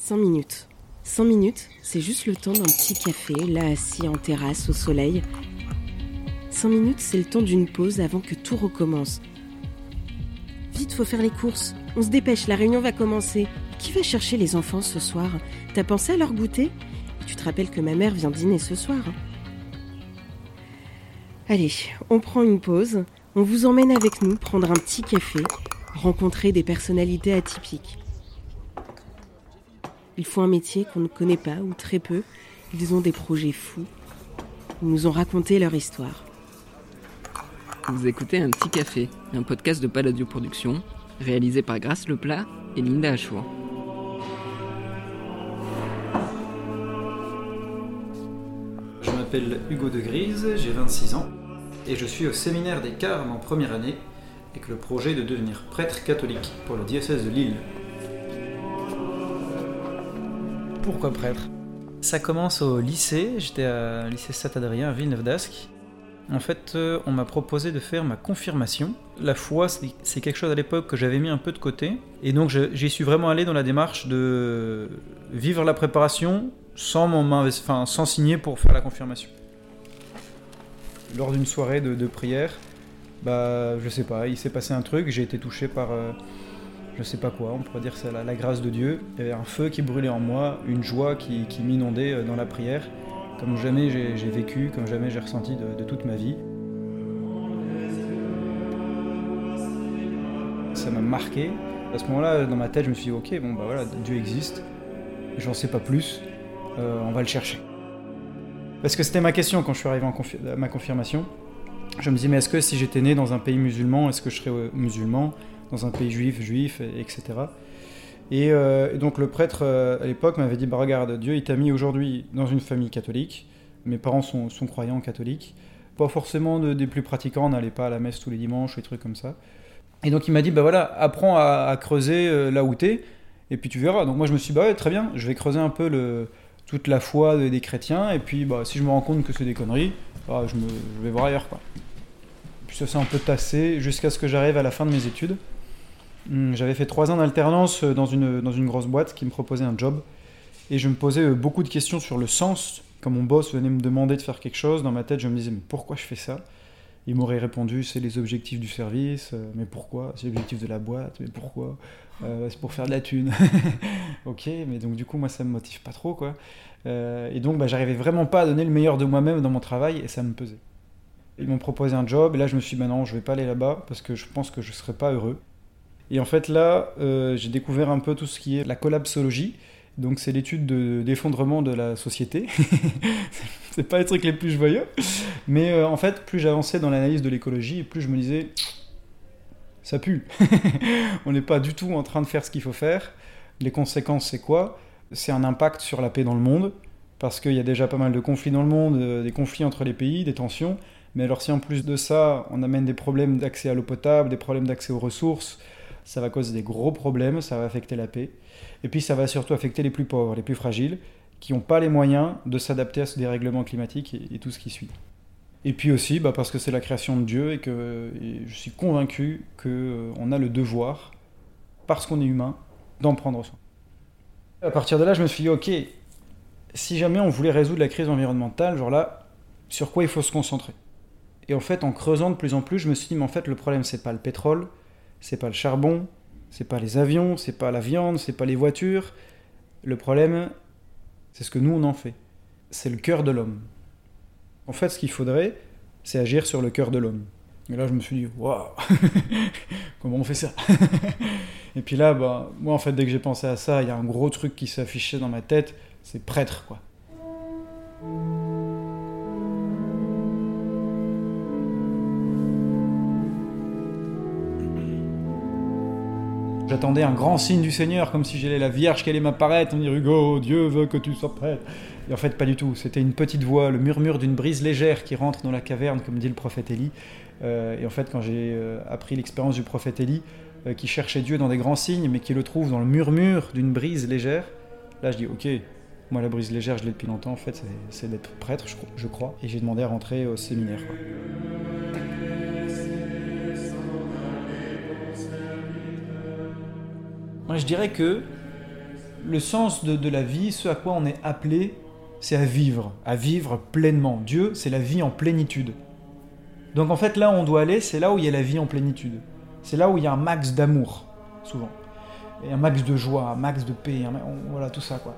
5 minutes. 100 minutes, c'est juste le temps d'un petit café, là assis en terrasse au soleil. 5 minutes, c'est le temps d'une pause avant que tout recommence. Vite, faut faire les courses. On se dépêche, la réunion va commencer. Qui va chercher les enfants ce soir? T'as pensé à leur goûter? Tu te rappelles que ma mère vient dîner ce soir Allez, on prend une pause. On vous emmène avec nous prendre un petit café, rencontrer des personnalités atypiques. Ils font un métier qu'on ne connaît pas ou très peu. Ils ont des projets fous. Ils nous ont raconté leur histoire. Vous écoutez Un Petit Café, un podcast de Palladio Productions, réalisé par Grâce Leplat et Linda Achour. Je m'appelle Hugo de Grise, j'ai 26 ans et je suis au séminaire des Carmes en première année avec le projet de devenir prêtre catholique pour le diocèse de Lille. Pourquoi prêtre? Ça commence au lycée, j'étais à lycée Saint-Adrien à Villeneuve d'Ascq. En fait, euh, on m'a proposé de faire ma confirmation. La foi, c'est quelque chose à l'époque que j'avais mis un peu de côté. Et donc, j'y suis vraiment allé dans la démarche de vivre la préparation sans, enfin, sans signer pour faire la confirmation. Lors d'une soirée de, de prière, bah, je sais pas, il s'est passé un truc, j'ai été touché par euh, je sais pas quoi, on pourrait dire c'est la, la grâce de Dieu. Il y avait un feu qui brûlait en moi, une joie qui, m'inondait euh, dans la prière, comme jamais j'ai vécu, comme jamais j'ai ressenti de, toute ma vie. Ça m'a marqué. À ce moment-là, dans ma tête, je me suis dit, ok, bon bah voilà, Dieu existe, j'en sais pas plus, euh, on va le chercher. Parce que c'était ma question quand je suis arrivé à ma confirmation. Je me dis, mais est-ce que si j'étais né dans un pays musulman, est-ce que je serais euh, musulman? Dans un pays juif, juif, et- etc. Et, euh, et donc le prêtre euh, à l'époque m'avait dit, bah regarde, Dieu il t'a mis aujourd'hui dans une famille catholique. Mes parents sont, sont croyants catholiques. Pas forcément de- des plus pratiquants, on n'allait pas à la messe tous les dimanches, des trucs comme ça. Et donc il m'a dit, bah voilà, apprends à, creuser euh, là où t'es, et puis tu verras. Donc moi je me suis dit, bah très bien, je vais creuser un peu toute la foi des, chrétiens, et puis bah, si je me rends compte que c'est des conneries, bah, je, je vais voir ailleurs. Quoi. Puis ça s'est un peu tassé jusqu'à ce que j'arrive à la fin de mes études. Hum, J'avais fait trois ans d'alternance euh, dans une, dans une grosse boîte qui me proposait un job, et je me posais euh, beaucoup de questions sur le sens. Quand mon boss venait me demander de faire quelque chose, dans ma tête je me disais, mais pourquoi je fais ça? Il m'aurait répondu c'est les objectifs du service, euh, mais pourquoi? C'est l'objectif de la boîte, mais pourquoi? C'est pour faire de la thune. ok, mais donc du coup moi ça me motive pas trop quoi. Et donc bah, j'arrivais vraiment pas à donner le meilleur de moi-même dans mon travail et ça me pesait. Ils m'ont proposé un job et là je me suis dit bah non je vais pas aller là-bas parce que je pense que je serais pas heureux. Et en fait là euh, j'ai découvert un peu tout ce qui est la collapsologie. Donc c'est l'étude de- d'effondrement de la société. c'est pas les trucs les plus joyeux. Mais euh, en fait, plus j'avançais dans l'analyse de l'écologie, plus je me disais, ça pue. On n'est pas du tout en train de faire ce qu'il faut faire. Les conséquences, c'est quoi? C'est un impact sur la paix dans le monde, parce qu'il y a déjà pas mal de conflits dans le monde, euh, des conflits entre les pays, des tensions. Mais alors si en plus de ça, on amène des problèmes d'accès à l'eau potable, des problèmes d'accès aux ressources, ça va causer des gros problèmes, ça va affecter la paix. Et puis ça va surtout affecter les plus pauvres, les plus fragiles, qui n'ont pas les moyens de s'adapter à ce dérèglement climatique et, tout ce qui suit. Et puis aussi bah, parce que c'est la création de Dieu et que je suis convaincu qu'on a le devoir, parce qu'on est humain, d'en prendre soin. À partir de là, je me suis dit, ok, si jamais on voulait résoudre la crise environnementale, genre là, sur quoi il faut se concentrer? Et en fait, en creusant de plus en plus, je me suis dit, mais en fait, le problème, c'est pas le pétrole, c'est pas le charbon, c'est pas les avions, c'est pas la viande, c'est pas les voitures. Le problème, c'est ce que nous, on en fait. C'est le cœur de l'homme. En fait, ce qu'il faudrait, c'est agir sur le cœur de l'homme. Et là, je me suis dit, waouh, comment on fait ça? Et puis là, bah, moi, en fait, dès que j'ai pensé à ça, il y a un gros truc qui s'affichait dans ma tête, c'est prêtre, quoi. J'attendais un grand signe du Seigneur, comme si j'allais la Vierge qui allait m'apparaître, on dit Hugo, Dieu veut que tu sois prêtre. Et en fait, pas du tout. C'était une petite voix, le murmure d'une brise légère qui rentre dans la caverne, comme dit le prophète Élie. Euh, et en fait, quand j'ai euh, appris l'expérience du prophète Élie, euh, qui cherchait Dieu dans des grands signes, mais qui le trouve dans le murmure d'une brise légère, là je dis ok, moi la brise légère, je l'ai depuis longtemps, en fait, c'est- d'être prêtre, je, cro- je crois. Et j'ai demandé à rentrer au séminaire. Moi, je dirais que le sens de, la vie, ce à quoi on est appelé, c'est à vivre, à vivre pleinement. Dieu, c'est la vie en plénitude. Donc en fait, là où on doit aller, c'est là où il y a la vie en plénitude. C'est là où il y a un max d'amour, souvent. Et un max de joie, un max de paix, voilà, tout ça, quoi.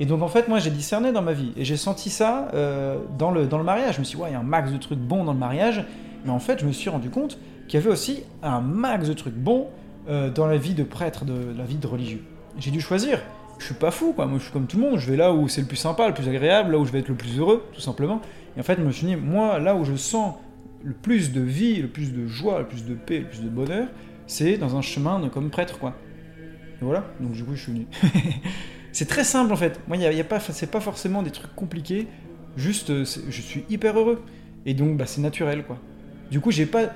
Et donc en fait, moi, j'ai discerné dans ma vie. Et j'ai senti ça euh, dans, le, dans le mariage. Je me suis dit, ouais, il y a un max de trucs bons dans le mariage. Mais en fait, je me suis rendu compte qu'il y avait aussi un max de trucs bons euh, dans la vie de prêtre, de la vie de religieux. J'ai dû choisir. Je suis pas fou, quoi. Moi, je suis comme tout le monde. Je vais là où c'est le plus sympa, le plus agréable, là où je vais être le plus heureux, tout simplement. Et en fait, je me suis dit, moi, là où je sens le plus de vie, le plus de joie, le plus de paix, le plus de bonheur, c'est dans un chemin comme prêtre, quoi. Et voilà. Donc, du coup, je suis venu. c'est très simple, en fait. Moi, y y a pas, c'est pas forcément des trucs compliqués. Juste, euh, je suis hyper heureux. Et donc, bah, c'est naturel, quoi. Du coup, j'ai pas.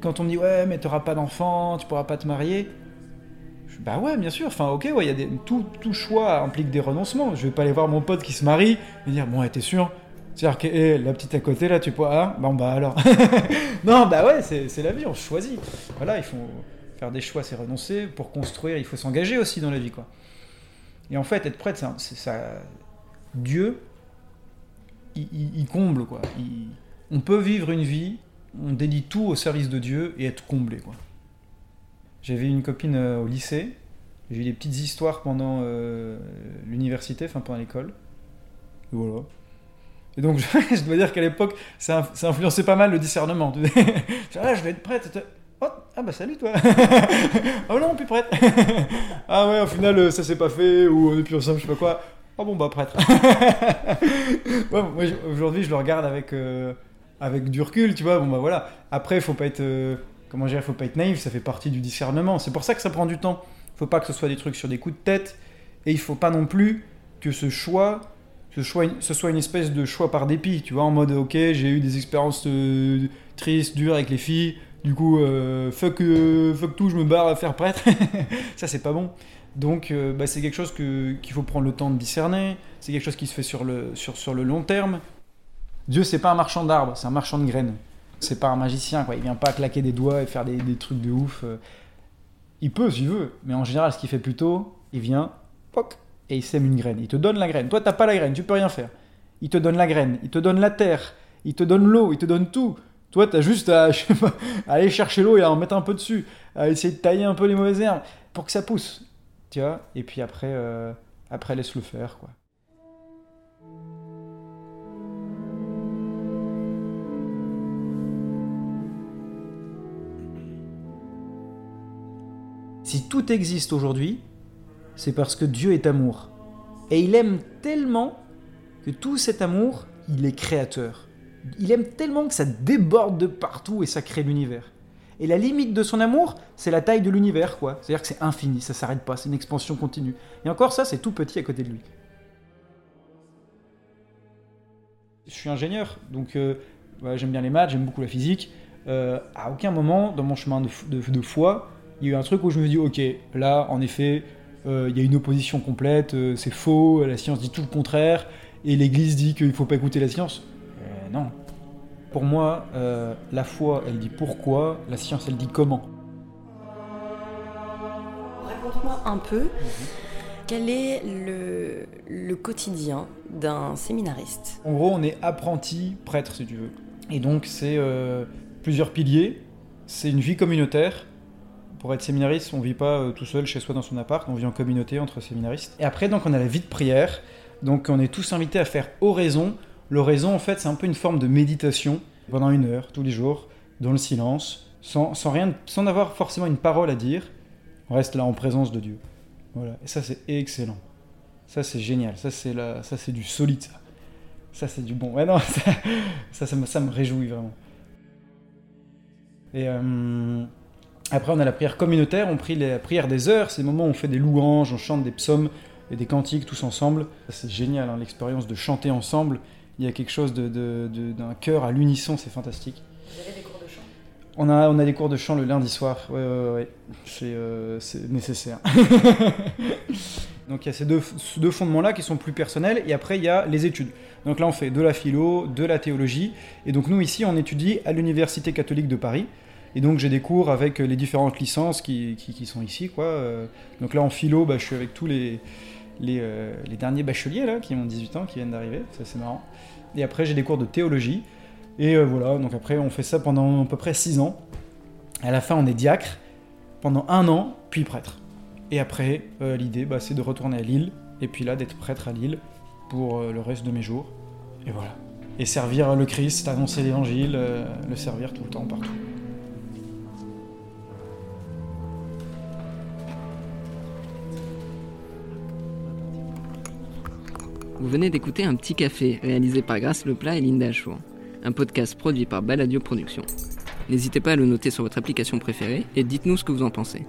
Quand on me dit, ouais, mais t'auras pas d'enfant, tu pourras pas te marier. Je- Bah ouais, bien sûr. Enfin, ok, ouais, y a tout, tout choix implique des renoncements. Je vais pas aller voir mon pote qui se marie et dire, bon, ouais, t'es sûr? C'est-à-dire que eh, la petite à côté, là, tu peux. Ah, bon, bah alors. non, bah ouais, c'est la vie, on choisit. Voilà, il faut faire des choix, c'est renoncer. Pour construire, il faut s'engager aussi dans la vie, quoi. Et en fait, être prêtre, c'est ça. Dieu, il, comble, quoi. On peut vivre une vie, on dédie tout au service de Dieu et être comblé. J'avais une copine euh, au lycée, j'ai eu des petites histoires pendant euh, l'université, enfin pendant l'école. Et voilà. Et donc, je, dois dire qu'à l'époque, ça, ça influençait pas mal le discernement. Ah, je vais être prête. Oh, ah bah salut toi Oh non, plus prête Ah ouais, au final, euh, ça s'est pas fait, ou on est plus ensemble, je sais pas quoi. Oh bon, bah prêtre. aujourd'hui, je le regarde avec, avec du recul, tu vois. Bon, bah voilà. Après, faut pas être. euh, comment dire, faut pas être naïf, ça fait partie du discernement. C'est pour ça que ça prend du temps. Faut pas que ce soit des trucs sur des coups de tête, et il faut pas non plus que ce choix ce, choix, ce soit une espèce de choix par dépit, tu vois, en mode ok, j'ai eu des expériences euh, tristes, dures avec les filles, du coup, euh, fuck, euh, fuck tout, je me barre à faire prêtre. ça, c'est pas bon. Donc, bah, c'est quelque chose qu'il faut prendre le temps de discerner, c'est quelque chose qui se fait sur le, sur, sur le long terme. Dieu, c'est pas un marchand d'arbres, c'est un marchand de graines. C'est pas un magicien, quoi. Il vient pas claquer des doigts et faire des, trucs de ouf. euh. Il peut, s'il veut, mais en général, ce qu'il fait plutôt, il vient, poc, et il sème une graine. Il te donne la graine. Toi, t'as pas la graine, tu peux rien faire. Il te donne la graine, il te donne la terre, il te donne l'eau, il te donne tout. Toi, t'as juste à, aller chercher l'eau et à en mettre un peu dessus, à essayer de tailler un peu les mauvaises herbes pour que ça pousse. Tu vois Et puis après, euh, après laisse-le faire, quoi. Si tout existe aujourd'hui, c'est parce que Dieu est amour. Et il aime tellement que tout cet amour, il est créateur. Il aime tellement que ça déborde de partout et ça crée l'univers. Et la limite de son amour, c'est la taille de l'univers, quoi. C'est-à-dire que c'est infini, ça s'arrête pas, c'est une expansion continue. Et encore ça, c'est tout petit à côté de lui. Je suis ingénieur, donc euh, j'aime bien les maths, j'aime beaucoup la physique. Euh, à aucun moment dans mon chemin de foi, il y a eu un truc où je me dis, ok, là, en effet, euh, il y a une opposition complète, euh, c'est faux, la science dit tout le contraire, et l'Église dit qu'il ne faut pas écouter la science. Euh, non. Pour moi, la foi, elle dit pourquoi, la science, elle dit comment. Raconte-moi un peu quel est le, le quotidien d'un séminariste? En gros, on est apprenti prêtre, si tu veux. Et donc, c'est plusieurs piliers. C'est une vie communautaire. Pour être séminariste, on vit pas euh, tout seul chez soi dans son appart, on vit en communauté entre séminaristes. Et après, donc, on a la vie de prière. Donc, on est tous invités à faire oraison. L'oraison, en fait, c'est un peu une forme de méditation pendant une heure, tous les jours, dans le silence, sans, rien, sans avoir forcément une parole à dire. On reste là en présence de Dieu. Voilà. Et ça, c'est excellent. Ça, c'est génial. Ça, c'est la... du solide, ça. Ça, c'est du bon. Ouais, non, ça, ça, ça me, ça me réjouit vraiment. Et euh, après, on a la prière communautaire. On prie la prière des heures. C'est le moment où on fait des louanges, on chante des psaumes et des cantiques tous ensemble. C'est génial, hein, l'expérience de chanter ensemble. Il y a quelque chose de, de- de- d'un cœur à l'unisson, c'est fantastique. Vous avez des cours de chant? On a, on a des cours de chant le lundi soir. Ouais, ouais, ouais. C'est, euh, c'est nécessaire. Donc il y a ces deux, ces deux fondements-là qui sont plus personnels. Et après, il y a les études. Donc là, on fait de la philo, de la théologie. Et donc nous, ici, on étudie à l'Université catholique de Paris. Et donc j'ai des cours avec les différentes licences qui, sont ici. Quoi. Euh, Donc là, en philo, bah, je suis avec tous les, euh, derniers bacheliers là, qui ont 18 ans, qui viennent d'arriver, ça c'est marrant. Et après j'ai des cours de théologie. Et euh, voilà, donc après on fait ça pendant à peu près 6 ans. À la fin on est diacre pendant un an, puis prêtre. Et après euh, l'idée bah, c'est de retourner à Lille, et puis là d'être prêtre à Lille pour euh, le reste de mes jours. Et voilà. Et servir le Christ, annoncer l'évangile, euh, le servir tout le temps, partout. Vous venez d'écouter Un Petit Café, réalisé par Grâce Leplat et Linda Achour, un podcast produit par Baladio Productions. N'hésitez pas à le noter sur votre application préférée et dites-nous ce que vous en pensez.